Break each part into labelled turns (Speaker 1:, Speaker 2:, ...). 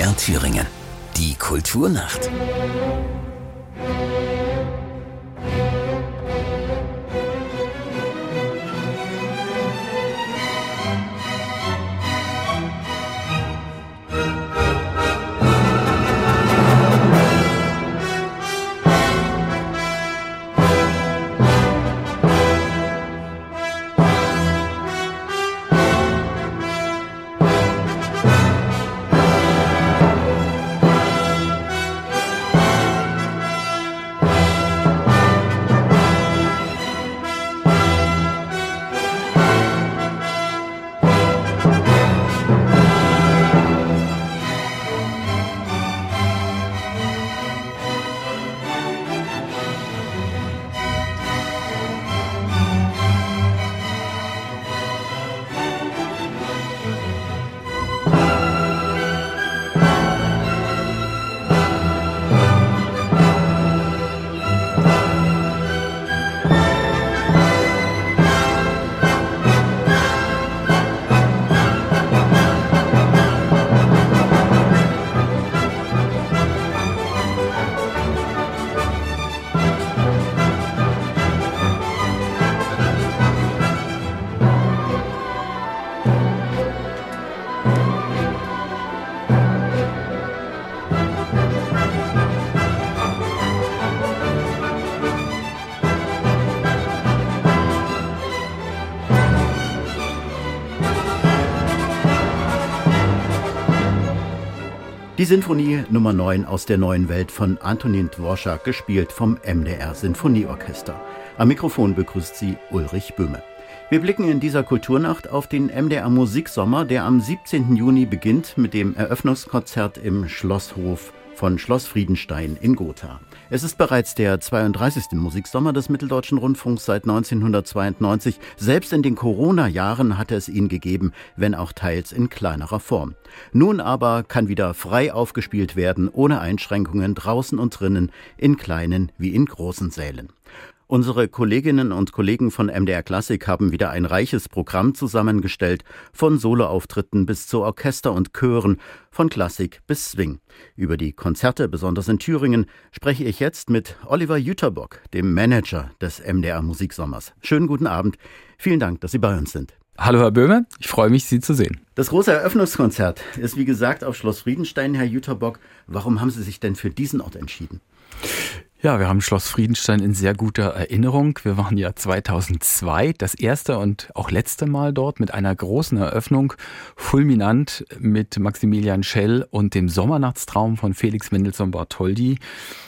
Speaker 1: MDR Thüringen. Die Kulturnacht.
Speaker 2: Die Sinfonie Nummer 9 aus der neuen Welt von Antonin Dvorak, gespielt vom MDR Sinfonieorchester. Am Mikrofon begrüßt sie Ulrich Böhme. Wir blicken in dieser Kulturnacht auf den MDR Musiksommer, der am 17. Juni beginnt mit dem Eröffnungskonzert im Schlosshof von Schloss Friedenstein in Gotha. Es ist bereits der 32. Musiksommer des Mitteldeutschen Rundfunks seit 1992. Selbst in den Corona-Jahren hatte es ihn gegeben, wenn auch teils in kleinerer Form. Nun aber kann wieder frei aufgespielt werden, ohne Einschränkungen draußen und drinnen, in kleinen wie in großen Sälen. Unsere Kolleginnen und Kollegen von MDR Klassik haben wieder ein reiches Programm zusammengestellt, von Soloauftritten bis zu Orchester und Chören, von Klassik bis Swing. Über die Konzerte, besonders in Thüringen, spreche ich jetzt mit Oliver Jüterbock, dem Manager des MDR Musiksommers. Schönen guten Abend. Vielen Dank, dass Sie bei uns sind.
Speaker 3: Hallo Herr Böhme, ich freue mich, Sie zu sehen.
Speaker 2: Das große Eröffnungskonzert ist wie gesagt auf Schloss Friedenstein, Herr Jüterbock. Warum haben Sie sich denn für diesen Ort entschieden?
Speaker 3: Ja, wir haben Schloss Friedenstein in sehr guter Erinnerung. Wir waren ja 2002 das erste und auch letzte Mal dort mit einer großen Eröffnung, fulminant mit Maximilian Schell und dem Sommernachtstraum von Felix Mendelssohn Bartholdy.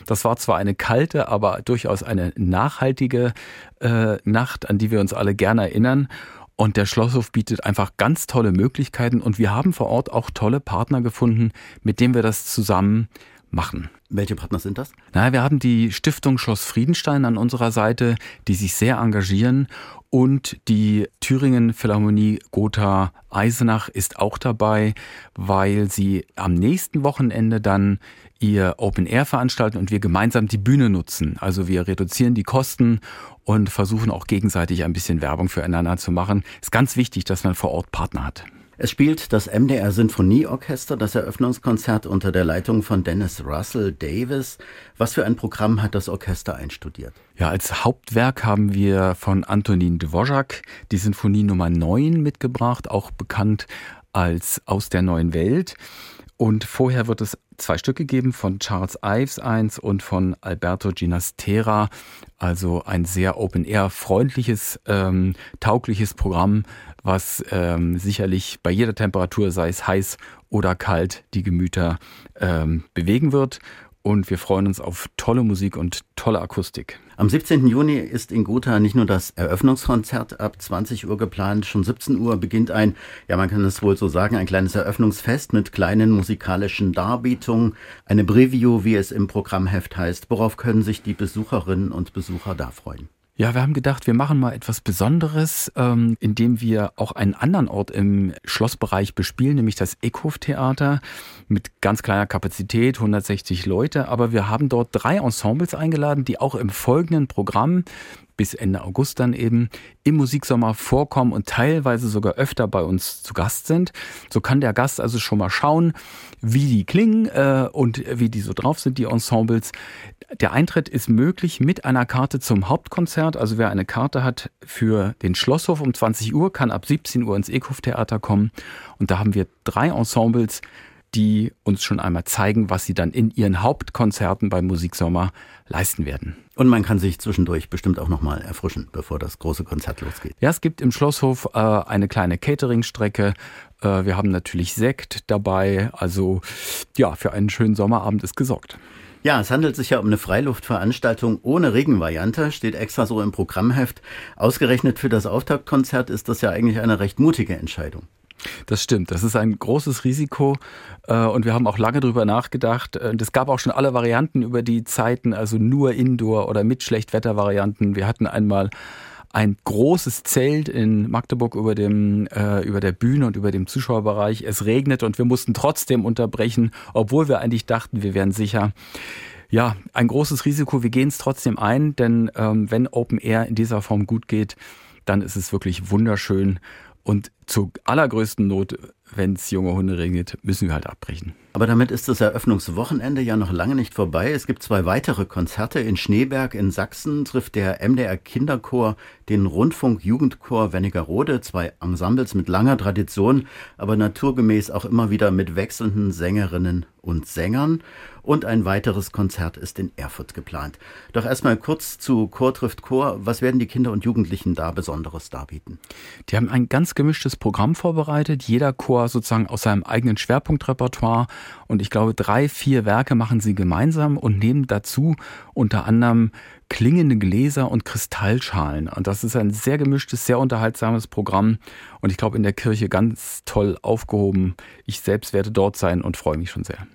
Speaker 3: Das war zwar eine kalte, aber durchaus eine nachhaltige äh, Nacht, an die wir uns alle gerne erinnern. Und der Schlosshof bietet einfach ganz tolle Möglichkeiten und wir haben vor Ort auch tolle Partner gefunden, mit denen wir das zusammen machen.
Speaker 2: Welche Partner sind das?
Speaker 3: Na, wir haben die Stiftung Schloss Friedenstein an unserer Seite, die sich sehr engagieren und die Thüringen Philharmonie Gotha Eisenach ist auch dabei, weil sie am nächsten Wochenende dann ihr Open Air veranstalten und wir gemeinsam die Bühne nutzen. Also wir reduzieren die Kosten und versuchen auch gegenseitig ein bisschen Werbung füreinander zu machen. Ist ganz wichtig, dass man vor Ort Partner hat.
Speaker 2: Es spielt das MDR Sinfonieorchester das Eröffnungskonzert unter der Leitung von Dennis Russell Davis. Was für ein Programm hat das Orchester einstudiert?
Speaker 3: Ja, als Hauptwerk haben wir von Antonin Dvorak die Sinfonie Nummer 9 mitgebracht, auch bekannt als Aus der neuen Welt. Und vorher wird es zwei Stücke geben von Charles Ives eins und von Alberto Ginastera. Also ein sehr Open-Air-freundliches, ähm, taugliches Programm, was ähm, sicherlich bei jeder Temperatur, sei es heiß oder kalt, die Gemüter ähm, bewegen wird. Und wir freuen uns auf tolle Musik und tolle Akustik.
Speaker 2: Am 17. Juni ist in Gotha nicht nur das Eröffnungskonzert ab 20 Uhr geplant, schon 17 Uhr beginnt ein, ja man kann es wohl so sagen, ein kleines Eröffnungsfest mit kleinen musikalischen Darbietungen, eine Preview, wie es im Programmheft heißt. Worauf können sich die Besucherinnen und Besucher da freuen?
Speaker 3: Ja, wir haben gedacht, wir machen mal etwas Besonderes, ähm, indem wir auch einen anderen Ort im Schlossbereich bespielen, nämlich das Eckhof-Theater mit ganz kleiner Kapazität, 160 Leute. Aber wir haben dort drei Ensembles eingeladen, die auch im folgenden Programm bis Ende August dann eben im Musiksommer vorkommen und teilweise sogar öfter bei uns zu Gast sind. So kann der Gast also schon mal schauen, wie die klingen äh, und wie die so drauf sind, die Ensembles. Der Eintritt ist möglich mit einer Karte zum Hauptkonzert. Also wer eine Karte hat für den Schlosshof um 20 Uhr, kann ab 17 Uhr ins Eckhof-Theater kommen. Und da haben wir drei Ensembles, die uns schon einmal zeigen, was sie dann in ihren Hauptkonzerten beim Musiksommer leisten werden.
Speaker 2: Und man kann sich zwischendurch bestimmt auch nochmal erfrischen, bevor das große Konzert losgeht.
Speaker 3: Ja, es gibt im Schlosshof äh, eine kleine Cateringstrecke. Äh, wir haben natürlich Sekt dabei. Also ja, für einen schönen Sommerabend ist gesorgt.
Speaker 2: Ja, es handelt sich ja um eine Freiluftveranstaltung ohne Regenvariante, steht extra so im Programmheft. Ausgerechnet für das Auftaktkonzert ist das ja eigentlich eine recht mutige Entscheidung.
Speaker 3: Das stimmt. Das ist ein großes Risiko. Äh, und wir haben auch lange drüber nachgedacht. Es gab auch schon alle Varianten über die Zeiten, also nur Indoor oder mit Schlechtwettervarianten. Wir hatten einmal ein großes Zelt in Magdeburg über dem äh, über der Bühne und über dem Zuschauerbereich. Es regnet und wir mussten trotzdem unterbrechen, obwohl wir eigentlich dachten, wir wären sicher. Ja, ein großes Risiko. Wir gehen es trotzdem ein, denn ähm, wenn Open Air in dieser Form gut geht, dann ist es wirklich wunderschön und zur allergrößten Not, wenn es junge Hunde regnet, müssen wir halt abbrechen.
Speaker 2: Aber damit ist das Eröffnungswochenende ja noch lange nicht vorbei. Es gibt zwei weitere Konzerte. In Schneeberg in Sachsen trifft der MDR Kinderchor den Rundfunk Jugendchor Wernigerode, zwei Ensembles mit langer Tradition, aber naturgemäß auch immer wieder mit wechselnden Sängerinnen und Sängern. Und ein weiteres Konzert ist in Erfurt geplant. Doch erstmal kurz zu Chor trifft Chor. Was werden die Kinder und Jugendlichen da Besonderes darbieten?
Speaker 3: Die haben ein ganz gemischtes Programm vorbereitet. Jeder Chor sozusagen aus seinem eigenen Schwerpunktrepertoire. Und ich glaube, drei, vier Werke machen sie gemeinsam und nehmen dazu unter anderem klingende Gläser und Kristallschalen. Und das ist ein sehr gemischtes, sehr unterhaltsames Programm. Und ich glaube, in der Kirche ganz toll aufgehoben. Ich selbst werde dort sein und freue mich schon sehr.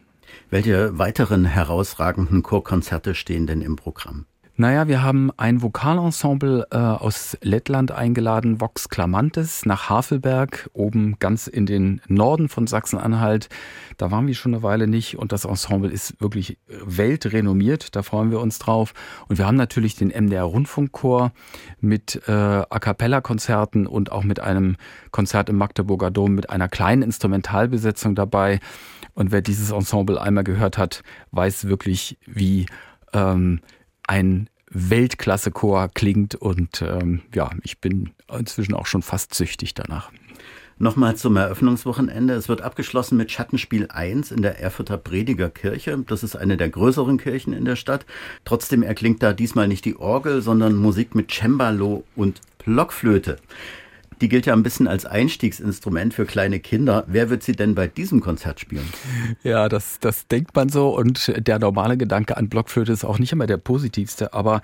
Speaker 2: Welche weiteren herausragenden Chorkonzerte stehen denn im Programm?
Speaker 3: Naja, wir haben ein Vokalensemble äh, aus Lettland eingeladen, Vox Clamantes, nach Havelberg, oben ganz in den Norden von Sachsen-Anhalt. Da waren wir schon eine Weile nicht und das Ensemble ist wirklich weltrenommiert, da freuen wir uns drauf. Und wir haben natürlich den MDR Rundfunkchor mit äh, A Cappella-Konzerten und auch mit einem Konzert im Magdeburger Dom mit einer kleinen Instrumentalbesetzung dabei. Und wer dieses Ensemble einmal gehört hat, weiß wirklich, wie ähm, ein Weltklasse-Chor klingt und ähm, ja, ich bin inzwischen auch schon fast süchtig danach.
Speaker 2: Nochmal zum Eröffnungswochenende. Es wird abgeschlossen mit Schattenspiel 1 in der Erfurter Prediger Kirche. Das ist eine der größeren Kirchen in der Stadt. Trotzdem erklingt da diesmal nicht die Orgel, sondern Musik mit Cembalo und Blockflöte. Die gilt ja ein bisschen als Einstiegsinstrument für kleine Kinder. Wer wird sie denn bei diesem Konzert spielen?
Speaker 3: Ja, das, das denkt man so und der normale Gedanke an Blockflöte ist auch nicht immer der positivste, aber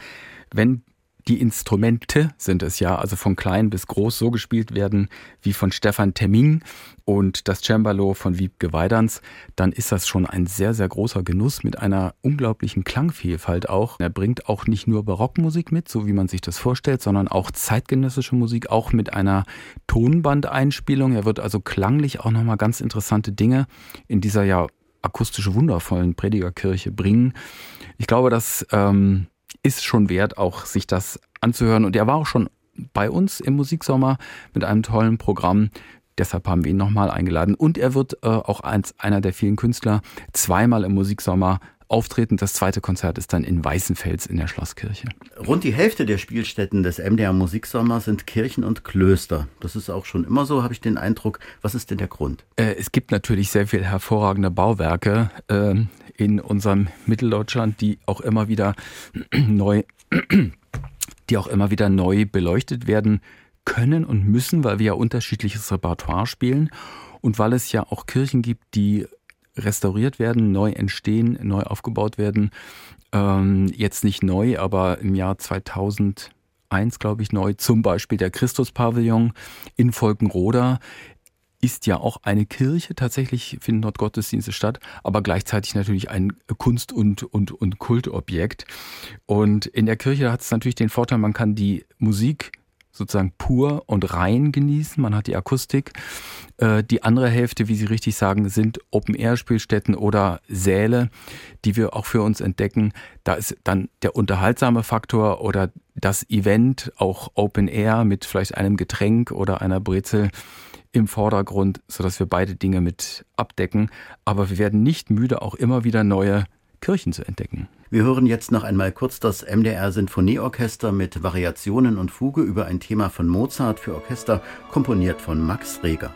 Speaker 3: wenn die Instrumente sind es ja, also von klein bis groß so gespielt werden wie von Stefan Temming und das Cembalo von Wiebke Weidans, dann ist das schon ein sehr, sehr großer Genuss mit einer unglaublichen Klangvielfalt auch. Er bringt auch nicht nur Barockmusik mit, so wie man sich das vorstellt, sondern auch zeitgenössische Musik, auch mit einer Tonbandeinspielung. Er wird also klanglich auch nochmal ganz interessante Dinge in dieser ja akustisch wundervollen Predigerkirche bringen. Ich glaube, dass ähm, ist schon wert, auch sich das anzuhören. Und er war auch schon bei uns im Musiksommer mit einem tollen Programm. Deshalb haben wir ihn nochmal eingeladen. Und er wird äh, auch als einer der vielen Künstler zweimal im Musiksommer auftreten. Das zweite Konzert ist dann in Weißenfels in der Schlosskirche.
Speaker 2: Rund die Hälfte der Spielstätten des MDR Musiksommers sind Kirchen und Klöster. Das ist auch schon immer so, habe ich den Eindruck. Was ist denn der Grund?
Speaker 3: Äh, es gibt natürlich sehr viele hervorragende Bauwerke äh, in unserem Mitteldeutschland, die auch immer wieder neu, die auch immer wieder neu beleuchtet werden können und müssen, weil wir ja unterschiedliches Repertoire spielen und weil es ja auch Kirchen gibt, die restauriert werden, neu entstehen, neu aufgebaut werden. Ähm, jetzt nicht neu, aber im Jahr 2001, glaube ich, neu. Zum Beispiel der Christuspavillon in Volkenroda ist ja auch eine Kirche. Tatsächlich finden dort Gottesdienste statt, aber gleichzeitig natürlich ein Kunst- und, und, und Kultobjekt. Und in der Kirche hat es natürlich den Vorteil, man kann die Musik sozusagen pur und rein genießen. Man hat die Akustik. Äh, die andere Hälfte, wie Sie richtig sagen, sind Open-Air-Spielstätten oder Säle, die wir auch für uns entdecken. Da ist dann der unterhaltsame Faktor oder das Event, auch Open-Air mit vielleicht einem Getränk oder einer Brezel im Vordergrund, sodass wir beide Dinge mit abdecken. Aber wir werden nicht müde, auch immer wieder neue Kirchen zu entdecken.
Speaker 2: Wir hören jetzt noch einmal kurz das MDR Sinfonieorchester mit Variationen und Fuge über ein Thema von Mozart für Orchester, komponiert von Max Reger.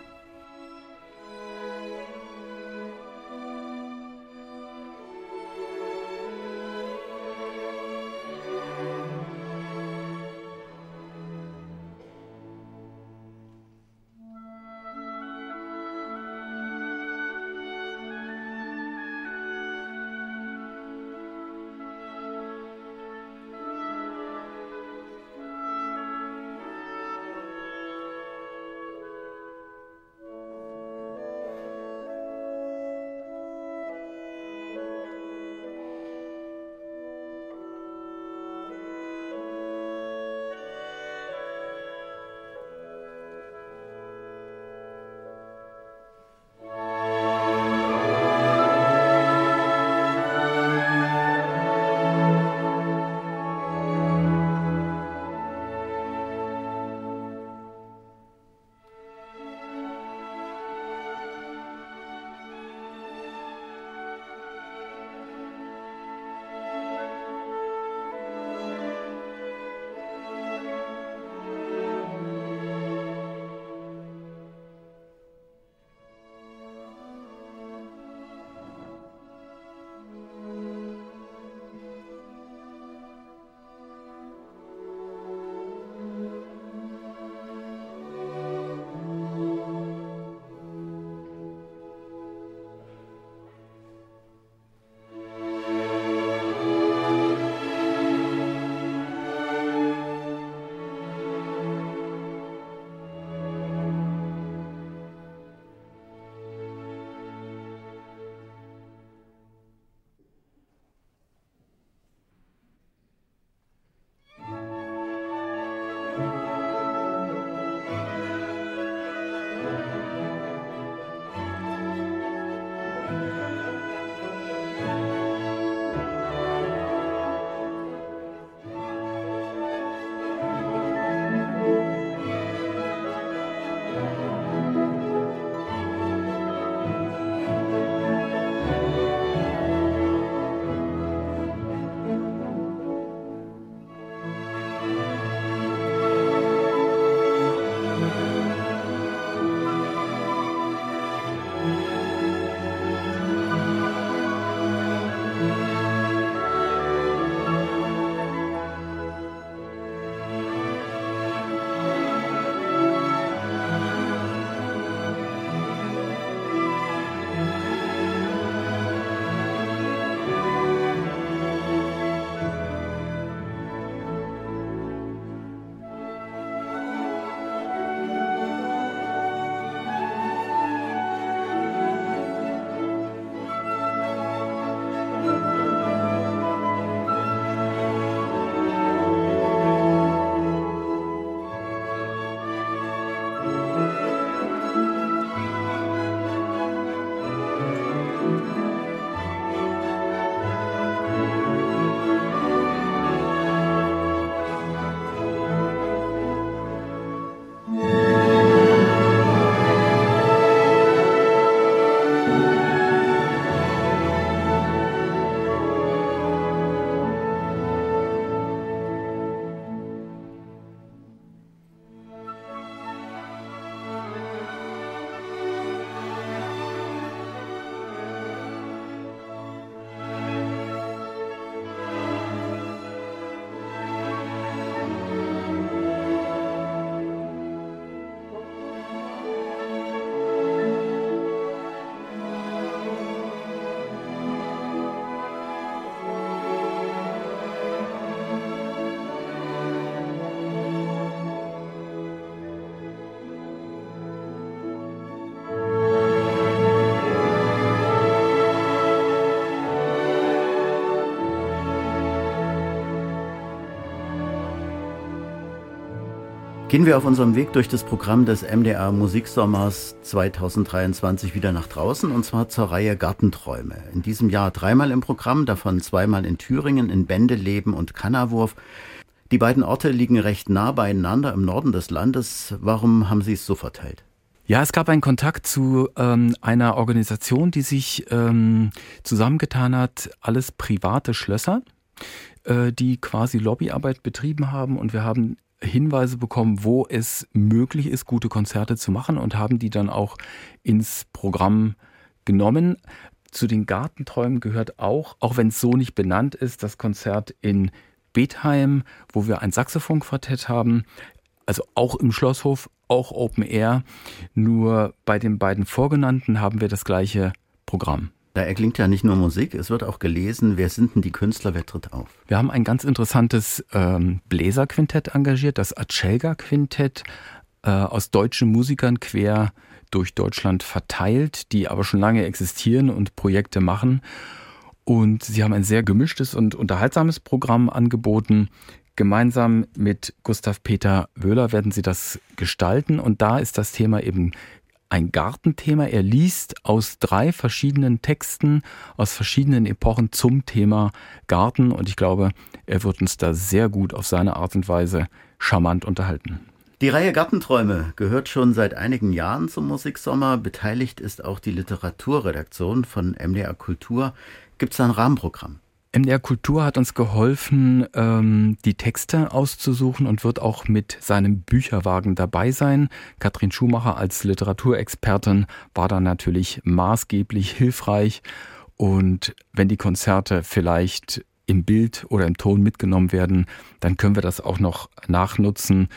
Speaker 2: Gehen wir auf unserem Weg durch das Programm des MDR Musiksommers 2023 wieder nach draußen und zwar zur Reihe Gartenträume. In diesem Jahr dreimal im Programm, davon zweimal in Thüringen, in Bendeleben und Kannerwurf. Die beiden Orte liegen recht nah beieinander im Norden des Landes. Warum haben Sie es so verteilt?
Speaker 3: Ja, es gab einen Kontakt zu ähm, einer Organisation, die sich ähm, zusammengetan hat, alles private Schlösser, äh, die quasi Lobbyarbeit betrieben haben und wir haben Hinweise bekommen, wo es möglich ist, gute Konzerte zu machen und haben die dann auch ins Programm genommen. Zu den Gartenträumen gehört auch, auch wenn es so nicht benannt ist, das Konzert in Bethheim, wo wir ein Saxophonquartett haben. Also auch im Schlosshof, auch Open Air. Nur bei den beiden vorgenannten haben wir das gleiche Programm.
Speaker 2: Da erklingt ja nicht nur Musik, es wird auch gelesen, wer sind denn die Künstler, wer tritt auf?
Speaker 3: Wir haben ein ganz interessantes ähm, Bläserquintett engagiert, das Acelga-Quintett äh, aus deutschen Musikern quer durch Deutschland verteilt, die aber schon lange existieren und Projekte machen. Und sie haben ein sehr gemischtes und unterhaltsames Programm angeboten. Gemeinsam mit Gustav Peter Wöhler werden sie das gestalten. Und da ist das Thema eben ein Gartenthema. Er liest aus drei verschiedenen Texten aus verschiedenen Epochen zum Thema Garten und ich glaube, er wird uns da sehr gut auf seine Art und Weise charmant unterhalten.
Speaker 2: Die Reihe Gartenträume gehört schon seit einigen Jahren zum Musiksommer. Beteiligt ist auch die Literaturredaktion von MDR Kultur. Gibt es ein Rahmenprogramm?
Speaker 3: MDR Kultur hat uns geholfen, ähm, die Texte auszusuchen und wird auch mit seinem Bücherwagen dabei sein. Katrin Schumacher als Literaturexpertin war da natürlich maßgeblich hilfreich. Und wenn die Konzerte vielleicht im Bild oder im Ton mitgenommen werden, dann können wir das auch noch nachnutzen.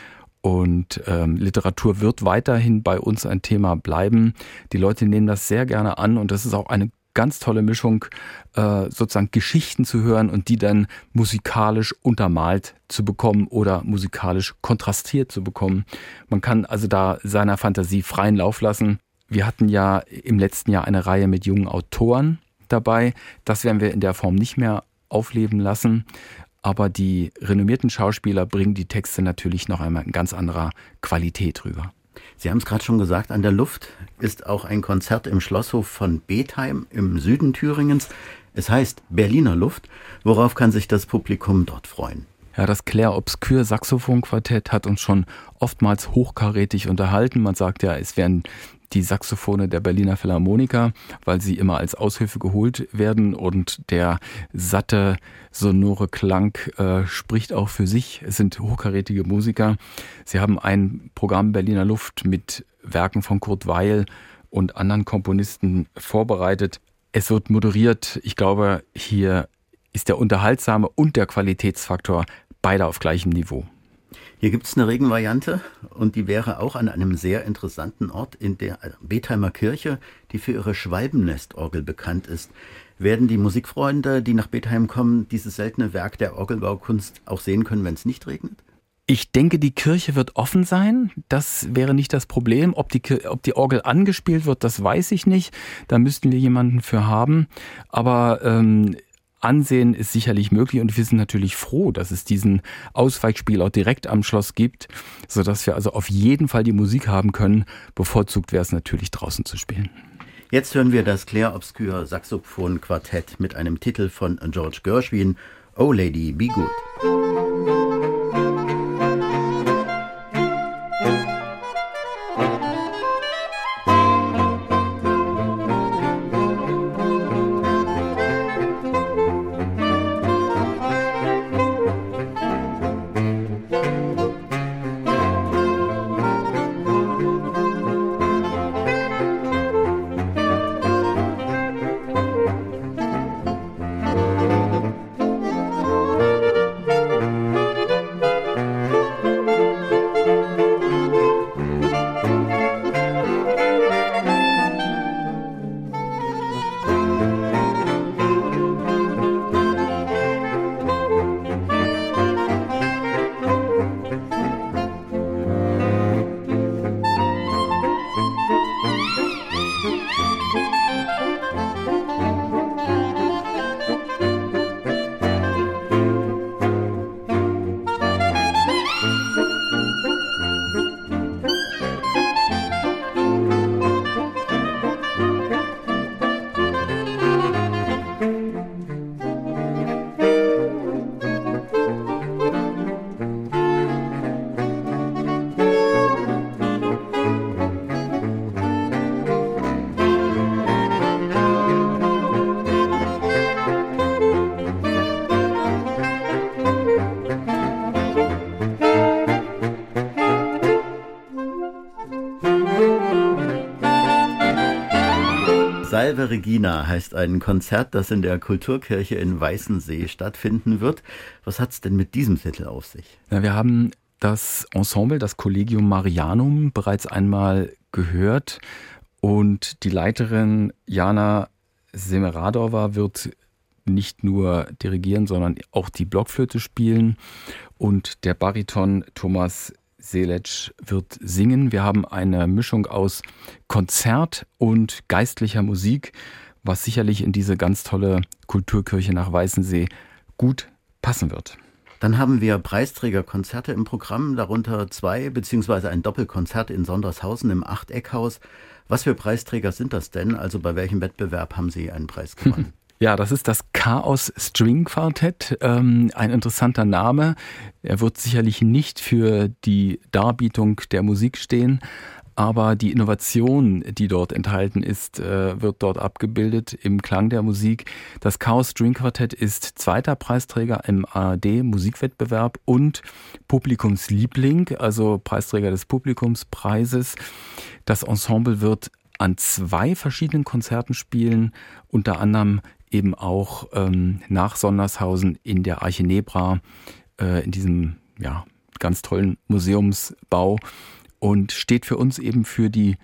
Speaker 3: Und ähm, Literatur wird weiterhin bei uns ein Thema bleiben. Die Leute nehmen das sehr gerne an und das ist auch eine ganz tolle Mischung, äh, sozusagen Geschichten zu hören und die dann musikalisch untermalt zu bekommen oder musikalisch kontrastiert zu bekommen. Man kann also da seiner Fantasie freien Lauf lassen. Wir hatten ja im letzten Jahr eine Reihe mit jungen Autoren dabei. Das werden wir in der Form nicht mehr aufleben lassen. Aber die renommierten Schauspieler bringen die Texte natürlich noch einmal in ganz anderer Qualität rüber.
Speaker 2: Sie haben es gerade schon gesagt, an der Luft ist auch ein Konzert im Schlosshof von Bethheim im Süden Thüringens. Es heißt Berliner Luft. Worauf kann sich das Publikum dort freuen?
Speaker 3: Ja, das Claire Obscure Saxophonquartett hat uns schon oftmals hochkarätig unterhalten. Man sagt ja, es wären die Saxophone der Berliner Philharmoniker, weil sie immer als Aushilfe geholt werden und der satte, sonore Klang äh, spricht auch für sich. Es sind hochkarätige Musiker. Sie haben ein Programm Berliner Luft mit Werken von Kurt Weil und anderen Komponisten vorbereitet. Es wird moderiert. Ich glaube, hier ist der unterhaltsame und der Qualitätsfaktor beide auf gleichem Niveau.
Speaker 2: Hier gibt es eine Regenvariante und die wäre auch an einem sehr interessanten Ort in der Betheimer Kirche, die für ihre Schwalbennestorgel bekannt ist. Werden die Musikfreunde, die nach Bethheim kommen, dieses seltene Werk der Orgelbaukunst auch sehen können, wenn es nicht regnet?
Speaker 3: Ich denke, die Kirche wird offen sein. Das wäre nicht das Problem. Ob die, ob die Orgel angespielt wird, das weiß ich nicht. Da müssten wir jemanden für haben. Aber ähm, ansehen ist sicherlich möglich und wir sind natürlich froh, dass es diesen Ausweichspiel auch direkt am Schloss gibt, sodass wir also auf jeden Fall die Musik haben können. Bevorzugt wäre es natürlich draußen zu spielen.
Speaker 2: Jetzt hören wir das Claire Obscure Saxophon Quartett mit einem Titel von George Gershwin, Oh Lady, Be Good. Salve Regina heißt ein Konzert, das in der Kulturkirche in Weißensee stattfinden wird. Was hat es denn mit diesem Titel auf sich?
Speaker 3: Ja, wir haben das Ensemble, das Collegium Marianum, bereits einmal gehört. Und die Leiterin Jana Semeradova wird nicht nur dirigieren, sondern auch die Blockflöte spielen. Und der Bariton Thomas Seletsch wird singen. Wir haben eine Mischung aus Konzert und geistlicher Musik, was sicherlich in diese ganz tolle Kulturkirche nach Weißensee gut passen wird.
Speaker 2: Dann haben wir Preisträgerkonzerte im Programm, darunter zwei beziehungsweise ein Doppelkonzert in Sondershausen im Achteckhaus. Was für Preisträger sind das denn? Also bei welchem Wettbewerb haben Sie einen Preis gewonnen?
Speaker 3: Ja, das ist das Chaos String Quartett. Ähm, ein interessanter Name. Er wird sicherlich nicht für die Darbietung der Musik stehen, aber die Innovation, die dort enthalten ist, äh, wird dort abgebildet im Klang der Musik. Das Chaos String Quartett ist zweiter Preisträger im ARD Musikwettbewerb und Publikumsliebling, also Preisträger des Publikumspreises. Das Ensemble wird an zwei verschiedenen Konzerten spielen, unter anderem eben auch ähm, nach Sondershausen in der Arche Nebra, äh, in diesem ja, ganz tollen Museumsbau und steht für uns eben für die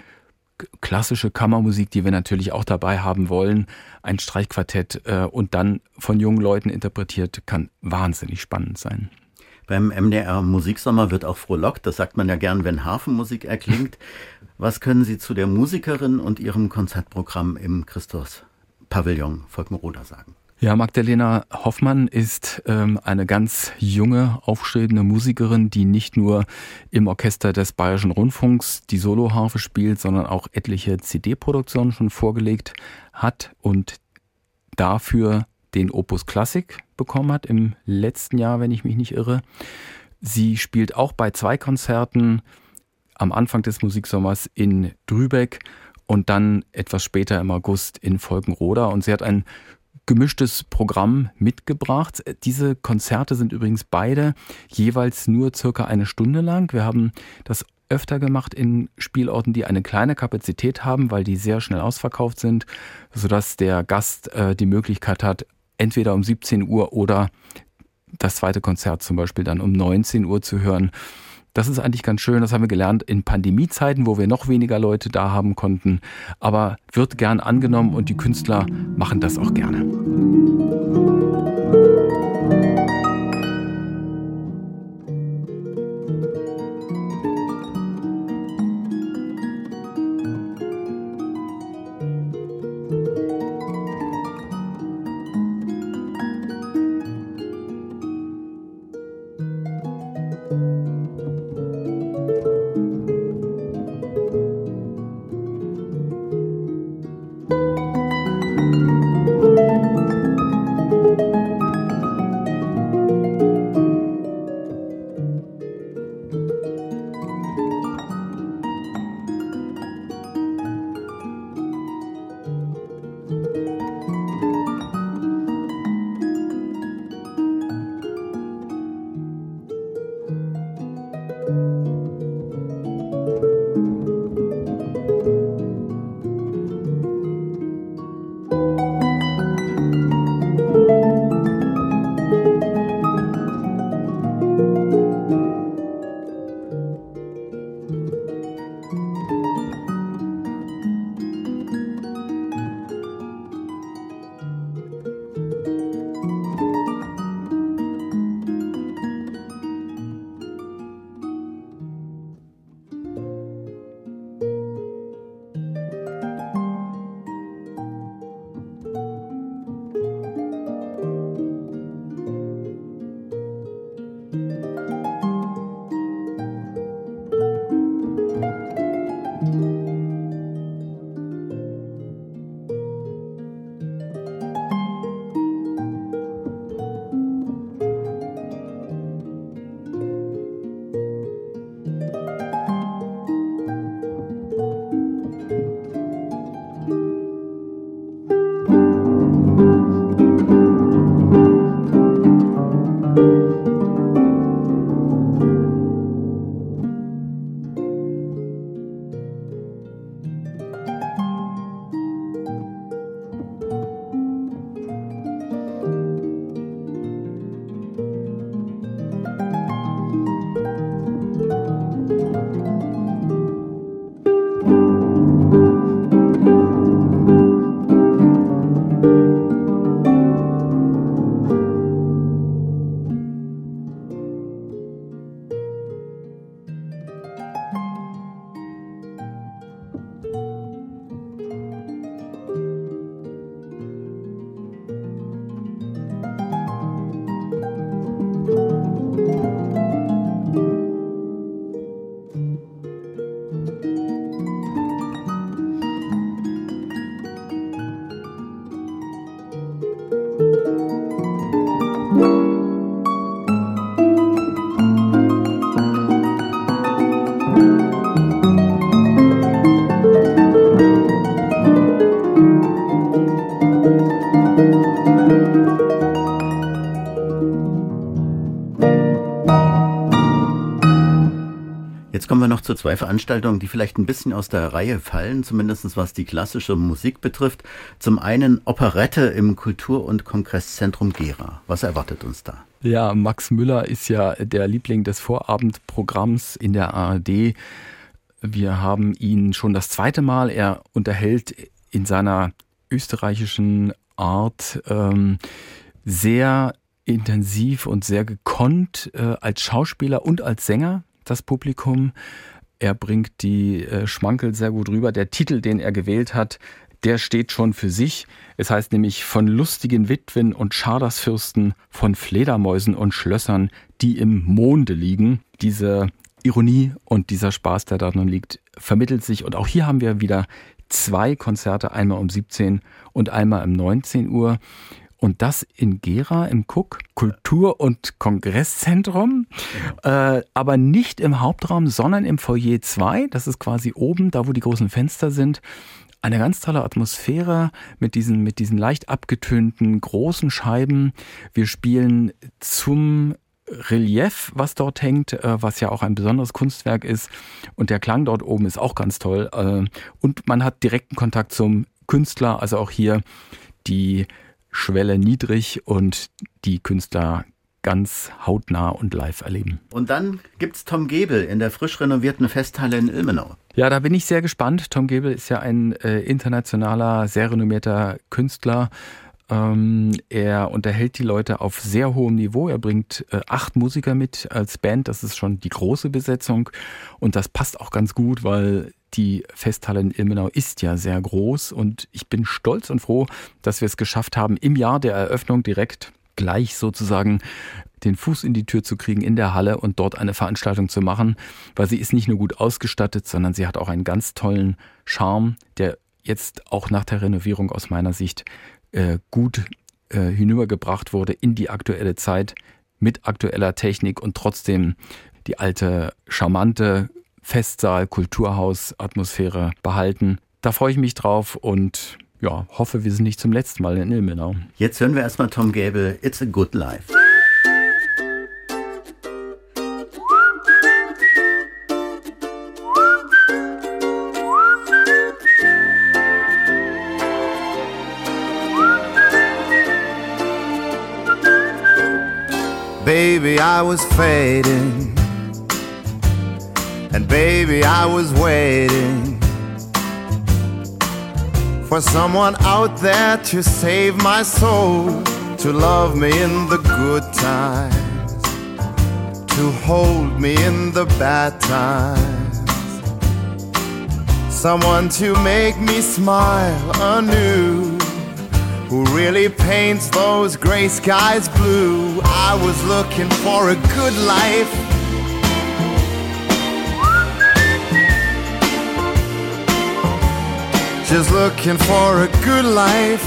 Speaker 3: klassische Kammermusik, die wir natürlich auch dabei haben wollen. Ein Streichquartett äh, und dann von jungen Leuten interpretiert, kann wahnsinnig spannend sein.
Speaker 2: Beim MDR Musiksommer wird auch frohlockt. Das sagt man ja gern, wenn Hafenmusik erklingt. Was können Sie zu der Musikerin und ihrem Konzertprogramm im Christus Pavillon Volkenroda sagen?
Speaker 3: Ja, Magdalena Hoffmann ist ähm, eine ganz junge, aufstrebende Musikerin, die nicht nur im Orchester des Bayerischen Rundfunks die Soloharfe spielt, sondern auch etliche CD-Produktionen schon vorgelegt hat und dafür den Opus Classic bekommen hat im letzten Jahr, wenn ich mich nicht irre. Sie spielt auch bei zwei Konzerten am Anfang des Musiksommers in Drübeck und dann etwas später im August in Volkenroda. Und sie hat ein gemischtes Programm mitgebracht. Diese Konzerte sind übrigens beide jeweils nur circa eine Stunde lang. Wir haben das öfter gemacht in Spielorten, die eine kleine Kapazität haben, weil die sehr schnell ausverkauft sind, sodass der Gast äh, die Möglichkeit hat, entweder um 17 Uhr oder das zweite Konzert zum Beispiel dann um 19 Uhr zu hören. Das ist eigentlich ganz schön. Das haben wir gelernt in Pandemiezeiten, wo wir noch weniger Leute da haben konnten. Aber wird gern angenommen und die Künstler machen das auch gerne.
Speaker 2: Zu zwei Veranstaltungen, die vielleicht ein bisschen aus der Reihe fallen, zumindest was die klassische Musik betrifft. Zum einen Operette im Kultur- und Kongresszentrum Gera. Was erwartet uns da?
Speaker 3: Ja, Max Müller ist ja der Liebling des Vorabendprogramms in der ARD. Wir haben ihn schon das zweite Mal. Er unterhält in seiner österreichischen Art ähm, sehr intensiv und sehr gekonnt äh, als Schauspieler und als Sänger das Publikum. Er bringt die äh, Schmankel sehr gut rüber. Der Titel, den er gewählt hat, der steht schon für sich. Es heißt nämlich von lustigen Witwen und Schadersfürsten, von Fledermäusen und Schlössern, die im Monde liegen. Diese Ironie und dieser Spaß, der da nun liegt, vermittelt sich. Und auch hier haben wir wieder zwei Konzerte, einmal um 17 und einmal um 19 Uhr. Und das in Gera im Cook Kultur- und Kongresszentrum, äh, aber nicht im Hauptraum, sondern im Foyer 2. Das ist quasi oben, da wo die großen Fenster sind. Eine ganz tolle Atmosphäre mit diesen, mit diesen leicht abgetönten großen Scheiben. Wir spielen zum Relief, was dort hängt, äh, was ja auch ein besonderes Kunstwerk ist. Und der Klang dort oben ist auch ganz toll. Äh, und man hat direkten Kontakt zum Künstler, also auch hier die Schwelle niedrig und die Künstler ganz hautnah und live erleben.
Speaker 2: Und dann gibt's Tom Gebel in der frisch renovierten Festhalle in Ilmenau.
Speaker 3: Ja, da bin ich sehr gespannt. Tom Gebel ist ja ein äh, internationaler, sehr renommierter Künstler. Ähm, er unterhält die Leute auf sehr hohem Niveau. Er bringt äh, acht Musiker mit als Band. Das ist schon die große Besetzung. Und das passt auch ganz gut, weil die Festhalle in Ilmenau ist ja sehr groß. Und ich bin stolz und froh, dass wir es geschafft haben, im Jahr der Eröffnung direkt gleich sozusagen den Fuß in die Tür zu kriegen in der Halle und dort eine Veranstaltung zu machen, weil sie ist nicht nur gut ausgestattet, sondern sie hat auch einen ganz tollen Charme, der jetzt auch nach der Renovierung aus meiner Sicht äh, gut äh, hinübergebracht wurde in die aktuelle Zeit mit aktueller Technik und trotzdem die alte, charmante Festsaal, Kulturhaus, Atmosphäre behalten. Da freue ich mich drauf und ja, hoffe, wir sind nicht zum letzten Mal in Ilmenau.
Speaker 2: Jetzt hören wir erstmal Tom Gable, It's a Good Life.
Speaker 4: Baby, I was fading. And baby, I was waiting for someone out there to save my soul, to love me in the good times, to hold me in the bad times. Someone to make me smile anew who really paints those gray skies blue. I was looking for a good life. Just looking for a good life.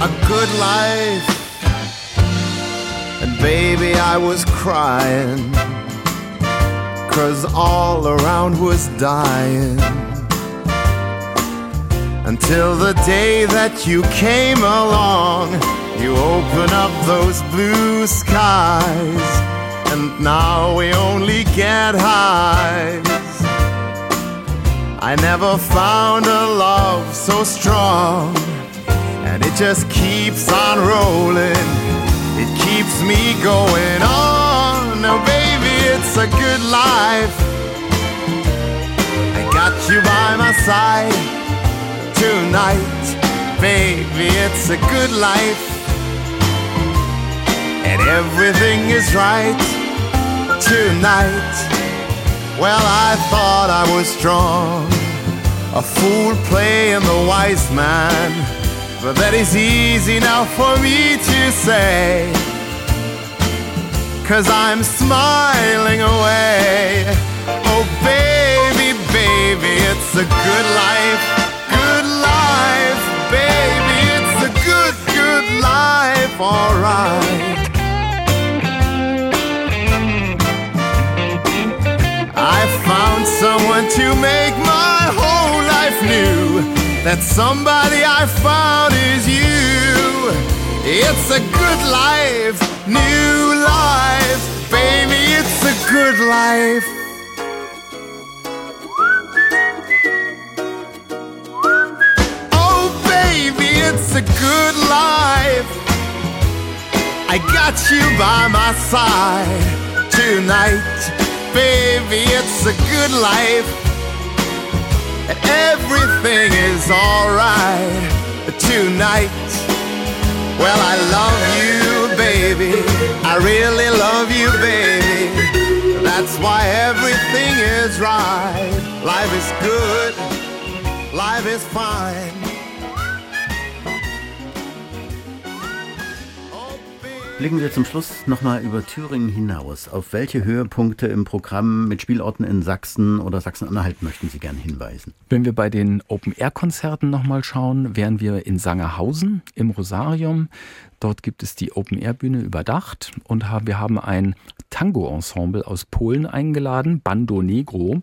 Speaker 4: A good life. And baby, I was crying cause all around was dying. Until the day that you came along, you open up those blue skies, and now we only get highs. I never found a love so strong, and it just keeps on rolling. It keeps me going on, oh, baby it's a good life. I got you by my side tonight, baby, it's a good life. And everything is right tonight. Well, I thought I was strong, a fool playing the wise man. But that is easy now for me to say. Cause I'm smiling away. Oh, baby, baby, it's a good life. That somebody I found is you. It's a good life, new life, baby, it's a good life. Oh, baby, it's a good life. I got you by my side tonight, baby, it's a good life. Everything is alright tonight. Well, I love you, baby. I really love you, baby. That's why everything is right. Life is good. Life is fine.
Speaker 2: Blicken wir zum Schluss nochmal über Thüringen hinaus. Auf welche Höhepunkte im Programm mit Spielorten in Sachsen oder Sachsen-Anhalt möchten Sie gern hinweisen?
Speaker 3: Wenn wir bei den Open-Air-Konzerten nochmal schauen, wären wir in Sangerhausen im Rosarium. Dort gibt es die Open-Air-Bühne überdacht und wir haben ein Tango-Ensemble aus Polen eingeladen, Bando Negro.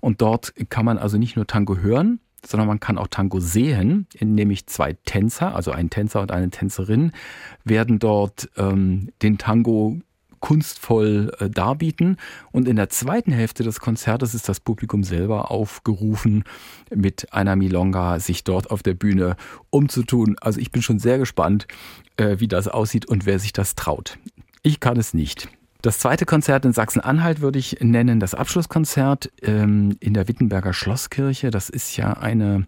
Speaker 3: Und dort kann man also nicht nur Tango hören, sondern man kann auch Tango sehen, nämlich zwei Tänzer, also ein Tänzer und eine Tänzerin, werden dort ähm, den Tango kunstvoll äh, darbieten. Und in der zweiten Hälfte des Konzertes ist das Publikum selber aufgerufen, mit einer Milonga sich dort auf der Bühne umzutun. Also ich bin schon sehr gespannt, äh, wie das aussieht und wer sich das traut. Ich kann es nicht. Das zweite Konzert in Sachsen-Anhalt würde ich nennen, das Abschlusskonzert ähm, in der Wittenberger Schlosskirche. Das ist ja eine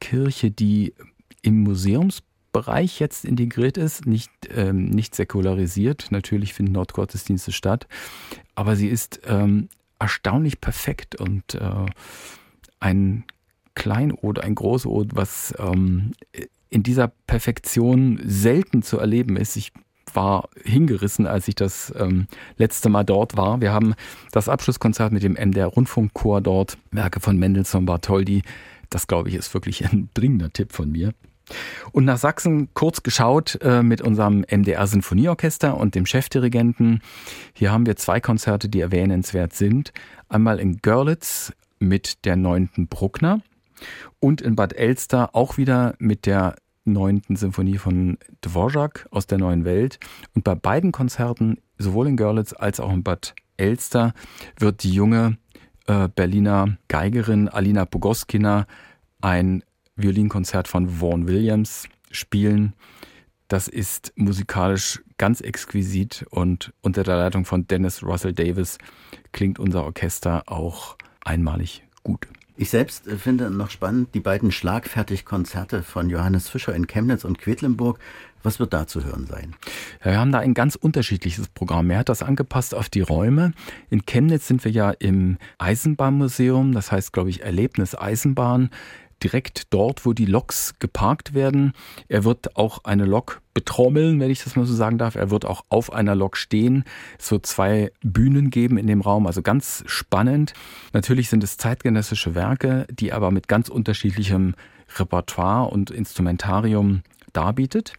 Speaker 3: Kirche, die im Museumsbereich jetzt integriert ist, nicht, ähm, nicht säkularisiert. Natürlich finden dort Gottesdienste statt, aber sie ist ähm, erstaunlich perfekt und äh, ein Kleinod, ein Großod, was ähm, in dieser Perfektion selten zu erleben ist. Ich war hingerissen, als ich das ähm, letzte Mal dort war. Wir haben das Abschlusskonzert mit dem MDR Rundfunkchor dort, Werke von Mendelssohn Bartholdy. Das, glaube ich, ist wirklich ein dringender Tipp von mir. Und nach Sachsen kurz geschaut äh, mit unserem MDR Sinfonieorchester und dem Chefdirigenten. Hier haben wir zwei Konzerte, die erwähnenswert sind. Einmal in Görlitz mit der neunten Bruckner und in Bad Elster auch wieder mit der neunten Symphonie von Dvorak aus der neuen Welt. Und bei beiden Konzerten, sowohl in Görlitz als auch in Bad Elster, wird die junge äh, Berliner Geigerin Alina Pogoskina ein Violinkonzert von Vaughan Williams spielen. Das ist musikalisch ganz exquisit und unter der Leitung von Dennis Russell Davis klingt unser Orchester auch einmalig gut.
Speaker 2: Ich selbst äh, finde noch spannend die beiden Schlagfertig-Konzerte von Johannes Fischer in Chemnitz und Quedlinburg. Was wird da zu hören sein?
Speaker 3: Ja, wir haben da ein ganz unterschiedliches Programm. Er hat das angepasst auf die Räume. In Chemnitz sind wir ja im Eisenbahnmuseum, das heißt, glaube ich, Erlebnis Eisenbahn direkt dort, wo die Loks geparkt werden. Er wird auch eine Lok betrommeln, wenn ich das mal so sagen darf. Er wird auch auf einer Lok stehen. Es wird zwei Bühnen geben in dem Raum, also ganz spannend. Natürlich sind es zeitgenössische Werke, die aber mit ganz unterschiedlichem Repertoire und Instrumentarium darbietet.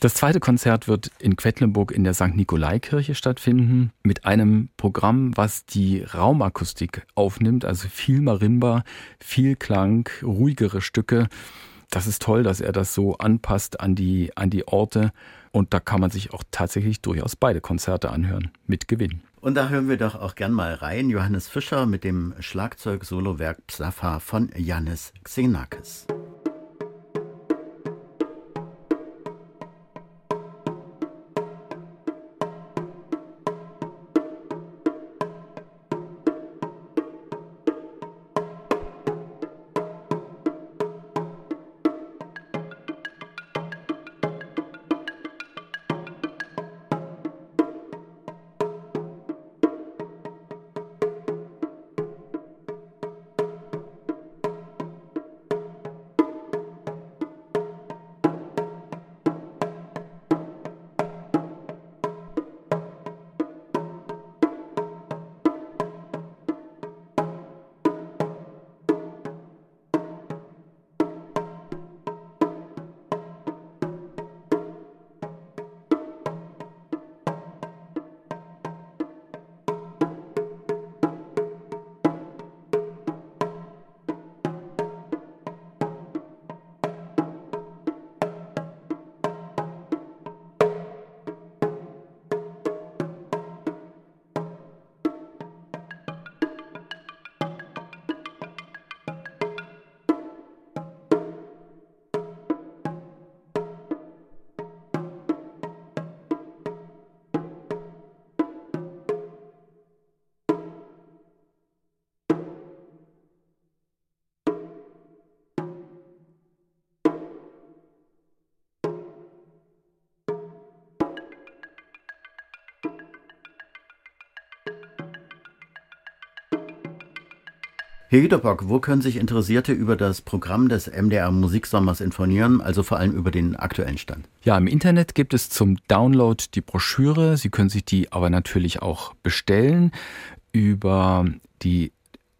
Speaker 3: Das zweite Konzert wird in Quedlinburg in der St. Nikolaikirche stattfinden mit einem Programm, was die Raumakustik aufnimmt, also viel Marimba, viel Klang, ruhigere Stücke. Das ist toll, dass er das so anpasst an die, an die Orte. Und da kann man sich auch tatsächlich durchaus beide Konzerte anhören, mit Gewinn.
Speaker 2: Und da hören wir doch auch gern mal rein. Johannes Fischer mit dem Schlagzeug-Solowerk Psafa von Janis Xenakis. Herr Jüterbock, wo können sich Interessierte über das Programm des MDR Musiksommers informieren, also vor allem über den aktuellen Stand?
Speaker 3: Ja, im Internet gibt es zum Download die Broschüre. Sie können sich die aber natürlich auch bestellen über die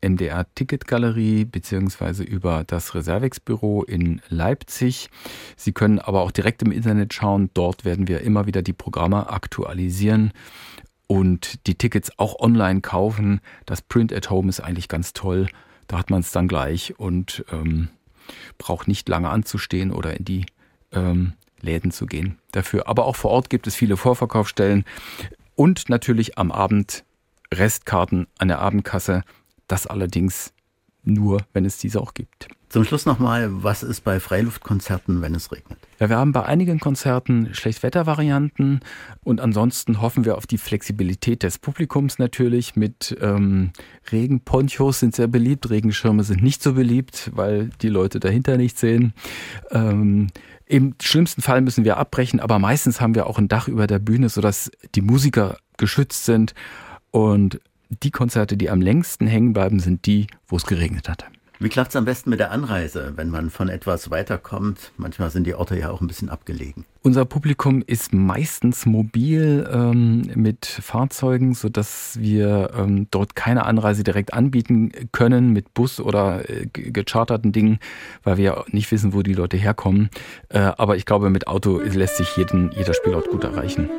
Speaker 3: MDR Ticketgalerie beziehungsweise über das Reservex-Büro in Leipzig. Sie können aber auch direkt im Internet schauen. Dort werden wir immer wieder die Programme aktualisieren und die Tickets auch online kaufen. Das Print at Home ist eigentlich ganz toll. Da hat man es dann gleich und ähm, braucht nicht lange anzustehen oder in die ähm, Läden zu gehen. Dafür. Aber auch vor Ort gibt es viele Vorverkaufsstellen und natürlich am Abend Restkarten an der Abendkasse. Das allerdings nur, wenn es diese auch gibt.
Speaker 2: Zum Schluss nochmal, was ist bei Freiluftkonzerten, wenn es regnet?
Speaker 3: Ja, wir haben bei einigen Konzerten Schlechtwettervarianten und ansonsten hoffen wir auf die Flexibilität des Publikums natürlich. Mit ähm, Regenponchos sind sehr beliebt, Regenschirme sind nicht so beliebt, weil die Leute dahinter nicht sehen. Ähm, Im schlimmsten Fall müssen wir abbrechen, aber meistens haben wir auch ein Dach über der Bühne, sodass die Musiker geschützt sind. Und die Konzerte, die am längsten hängen bleiben, sind die, wo es geregnet hat.
Speaker 2: Wie klappt es am besten mit der Anreise, wenn man von etwas weiterkommt? Manchmal sind die Orte ja auch ein bisschen abgelegen.
Speaker 3: Unser Publikum ist meistens mobil ähm, mit Fahrzeugen, sodass wir ähm, dort keine Anreise direkt anbieten können mit Bus oder äh, gecharterten Dingen, weil wir nicht wissen, wo die Leute herkommen. Äh, aber ich glaube, mit Auto lässt sich jeden, jeder Spielort gut erreichen.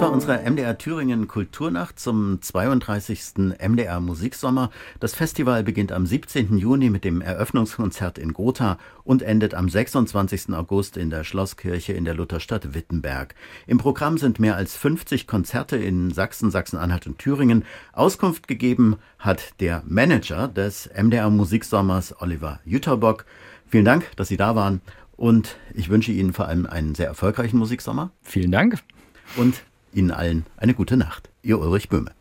Speaker 2: Das war unsere MDR Thüringen Kulturnacht zum 32. MDR Musiksommer. Das Festival beginnt am 17. Juni mit dem Eröffnungskonzert in Gotha und endet am 26. August in der Schlosskirche in der Lutherstadt Wittenberg. Im Programm sind mehr als 50 Konzerte in Sachsen, Sachsen-Anhalt und Thüringen. Auskunft gegeben hat der Manager des MDR Musiksommers, Oliver Jüterbock. Vielen Dank, dass Sie da waren und ich wünsche Ihnen vor allem einen sehr erfolgreichen Musiksommer.
Speaker 3: Vielen Dank.
Speaker 2: Und Ihnen allen eine gute Nacht. Ihr Ulrich Böhme.